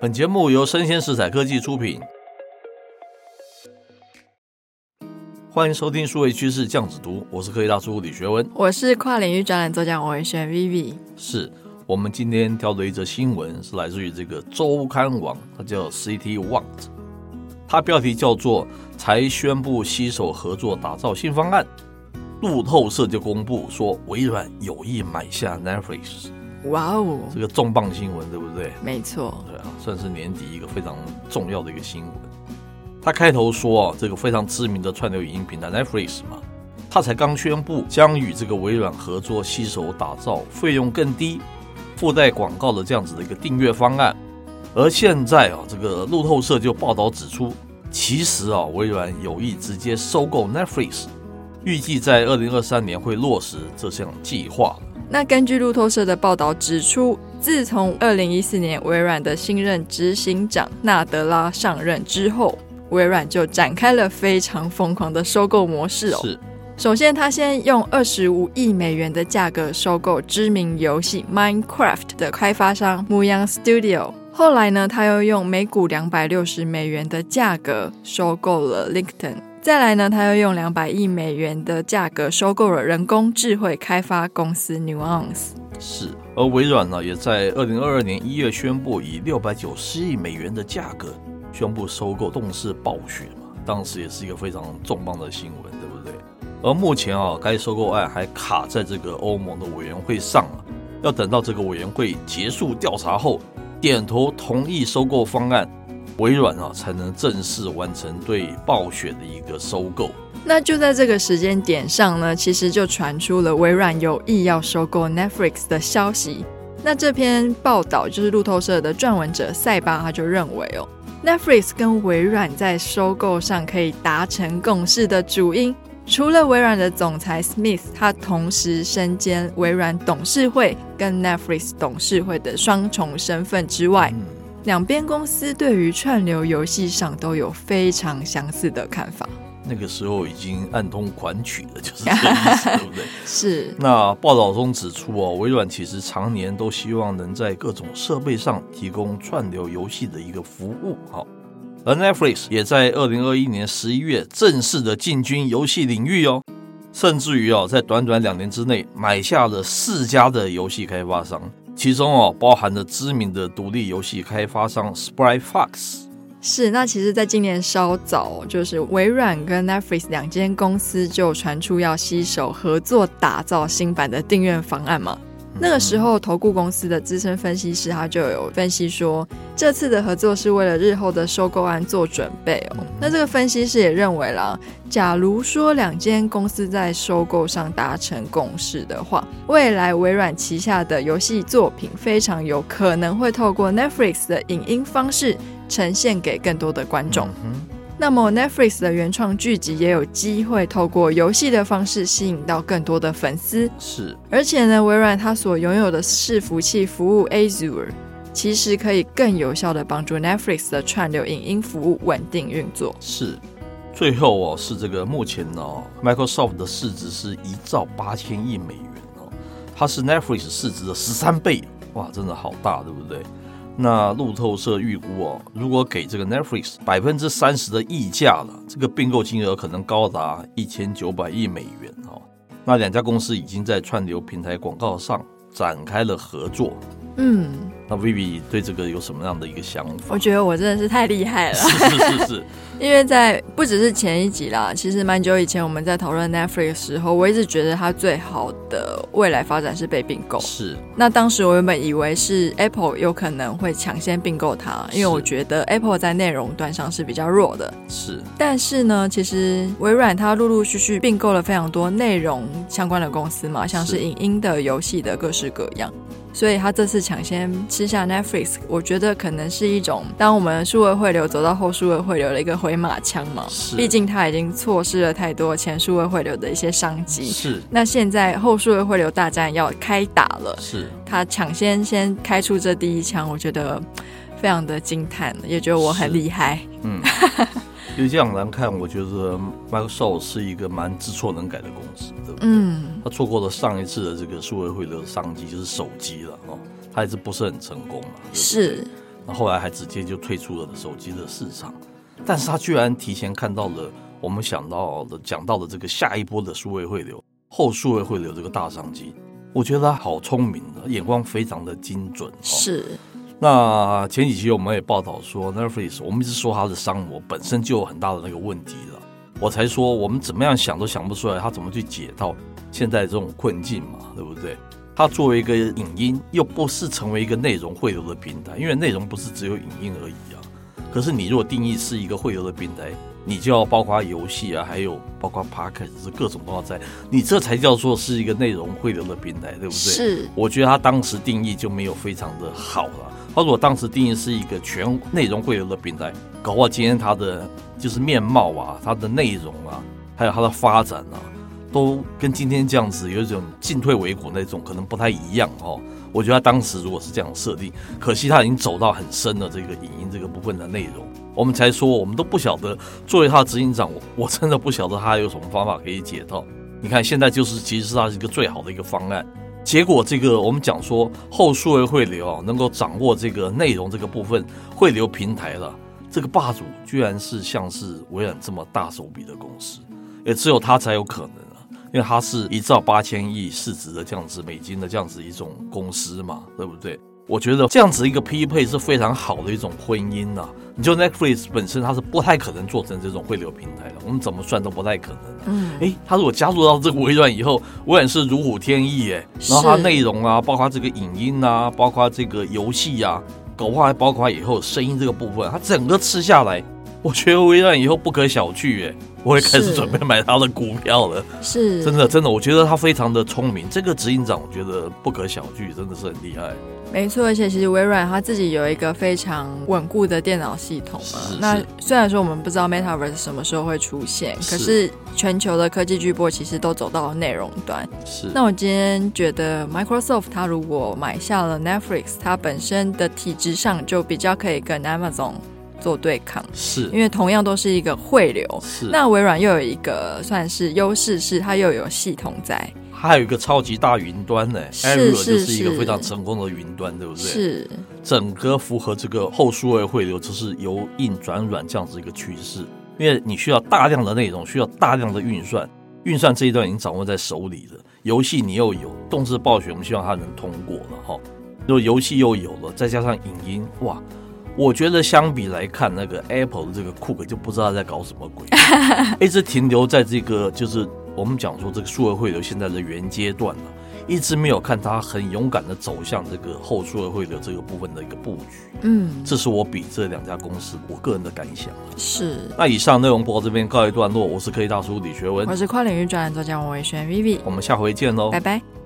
本节目由生鲜食材科技出品，欢迎收听数位趋势酱子读，我是科技大叔李学文，我是跨领域专栏作家王文轩 Vivi。是我们今天挑的一则新闻，是来自于这个周刊网，它叫 Citywant，它标题叫做“才宣布携手合作打造新方案”，路透社就公布说微软有意买下 Netflix。哇哦，这个重磅新闻对不对？没错，对啊，算是年底一个非常重要的一个新闻。他开头说啊，这个非常知名的串流影音平台 Netflix 嘛，他才刚宣布将与这个微软合作，携手打造费用更低、附带广告的这样子的一个订阅方案。而现在啊，这个路透社就报道指出，其实啊，微软有意直接收购 Netflix，预计在二零二三年会落实这项计划。那根据路透社的报道指出，自从二零一四年微软的新任执行长纳德拉上任之后，微软就展开了非常疯狂的收购模式哦。是，首先他先用二十五亿美元的价格收购知名游戏 Minecraft 的开发商 Muyang Studio，后来呢，他又用每股两百六十美元的价格收购了 LinkedIn。再来呢，他又用两百亿美元的价格收购了人工智慧开发公司 Nuance。是，而微软呢，也在二零二二年一月宣布以六百九十亿美元的价格宣布收购动视暴雪嘛，当时也是一个非常重磅的新闻，对不对？而目前啊，该收购案还卡在这个欧盟的委员会上啊，要等到这个委员会结束调查后，点头同意收购方案。微软啊，才能正式完成对暴雪的一个收购。那就在这个时间点上呢，其实就传出了微软有意要收购 Netflix 的消息。那这篇报道就是路透社的撰文者塞巴，他就认为哦，Netflix 跟微软在收购上可以达成共识的主因，除了微软的总裁 Smith，他同时身兼微软董事会跟 Netflix 董事会的双重身份之外。嗯两边公司对于串流游戏上都有非常相似的看法。那个时候已经暗通款曲了，就是这个意思，对不对？是。那报道中指出哦，微软其实常年都希望能在各种设备上提供串流游戏的一个服务，好。而 Netflix 也在二零二一年十一月正式的进军游戏领域哦，甚至于哦，在短短两年之内买下了四家的游戏开发商。其中哦，包含了知名的独立游戏开发商 Sprite Fox。是，那其实，在今年稍早，就是微软跟 Netflix 两间公司就传出要携手合作打造新版的订阅方案嘛。那个时候，投顾公司的资深分析师他就有分析说，这次的合作是为了日后的收购案做准备哦。那这个分析师也认为啦，假如说两间公司在收购上达成共识的话，未来微软旗下的游戏作品非常有可能会透过 Netflix 的影音方式呈现给更多的观众。那么 Netflix 的原创剧集也有机会透过游戏的方式吸引到更多的粉丝。是，而且呢，微软它所拥有的伺服器服务 Azure，其实可以更有效的帮助 Netflix 的串流影音服务稳定运作。是，最后哦，是这个目前呢，哦，Microsoft 的市值是一兆八千亿美元哦，它是 Netflix 市值的十三倍，哇，真的好大，对不对？那路透社预估哦，如果给这个 Netflix 百分之三十的溢价了，这个并购金额可能高达一千九百亿美元哦。那两家公司已经在串流平台广告上展开了合作。嗯，那 Vivi 对这个有什么样的一个想法？我觉得我真的是太厉害了。是是是是。因为在不只是前一集啦，其实蛮久以前我们在讨论 Netflix 的时候，我一直觉得它最好的未来发展是被并购。是。那当时我原本以为是 Apple 有可能会抢先并购它，因为我觉得 Apple 在内容端上是比较弱的。是。但是呢，其实微软它陆陆续续并购了非常多内容相关的公司嘛，像是影音的、游戏的，各式各样。所以他这次抢先吃下 Netflix，我觉得可能是一种当我们数位汇流走到后数位汇流的一个回马枪嘛。是，毕竟他已经错失了太多前数位汇流的一些商机。是，那现在后数位汇流大战要开打了。是，他抢先先开出这第一枪，我觉得非常的惊叹，也觉得我很厉害。嗯。因为这样来看，我觉得 Microsoft 是一个蛮知错能改的公司，对不对？嗯，他错过了上一次的这个数位汇流的商机，就是手机了哦，他还是不是很成功嘛？是。那后来还直接就退出了手机的市场。但是他居然提前看到了我们想到的、讲到的这个下一波的数位汇流、后数位汇流这个大商机。我觉得他好聪明的，眼光非常的精准。是。那前几期我们也报道说，Netflix，我们一直说它的商模本身就有很大的那个问题了。我才说我们怎么样想都想不出来，它怎么去解到现在这种困境嘛，对不对？它作为一个影音，又不是成为一个内容汇流的平台，因为内容不是只有影音而已啊。可是你如果定义是一个汇流的平台，你就要包括游戏啊，还有包括 Podcast，是各种都要在，你这才叫做是一个内容汇流的平台，对不对？是。我觉得他当时定义就没有非常的好了。他如果当时定义是一个全内容汇流的平台，搞不好今天它的就是面貌啊，它的内容啊，还有它的发展啊，都跟今天这样子有一种进退维谷那种，可能不太一样哦。我觉得他当时如果是这样设定，可惜他已经走到很深的这个影音这个部分的内容，我们才说我们都不晓得。作为他的执行长，我真的不晓得他有什么方法可以解套。你看现在就是其实是他一个最好的一个方案。结果这个我们讲说后数位汇流啊，能够掌握这个内容这个部分汇流平台了，这个霸主居然是像是微软这么大手笔的公司，也只有他才有可能啊，因为他是一兆八千亿市值的这样子美金的这样子一种公司嘛，对不对？我觉得这样子一个匹配是非常好的一种婚姻呐、啊。你就 Netflix 本身它是不太可能做成这种汇流平台的，我们怎么算都不太可能。嗯，哎，它如果加入到这个微软以后，微软是如虎添翼哎，然后它内容啊，包括这个影音啊，包括这个游戏啊，搞不好还包括以后声音这个部分，它整个吃下来，我觉得微软以后不可小觑哎，我也开始准备买它的股票了。是，真的真的，我觉得他非常的聪明，这个执行长我觉得不可小觑，真的是很厉害。没错，而且其实微软它自己有一个非常稳固的电脑系统嘛。是是，那虽然说我们不知道 Metaverse 什么时候会出现，可是全球的科技巨波其实都走到了内容端。是。那我今天觉得 Microsoft 它如果买下了 Netflix，它本身的体质上就比较可以跟 Amazon 做对抗。是。因为同样都是一个汇流。是。那微软又有一个算是优势，是它又有系统在。它还有一个超级大云端呢，Azure 就是一个非常成功的云端，对不对？是，整个符合这个后数位汇流，就是由硬转软这样子一个趋势。因为你需要大量的内容，需要大量的运算，运算这一段已经掌握在手里了。游戏你又有，动视暴雪，我们希望它能通过了哈。如果游戏又有了，再加上影音，哇，我觉得相比来看，那个 Apple 的这个 Cook 就不知道在搞什么鬼，一直停留在这个就是。我们讲说这个数位汇流现在的原阶段了，一直没有看他很勇敢的走向这个后数位汇流这个部分的一个布局。嗯，这是我比这两家公司我个人的感想。是。那以上内容播到这边告一段落，我是科技大叔李学文，我是跨领域专栏作家王维轩 Vivi，我们下回见喽，拜拜。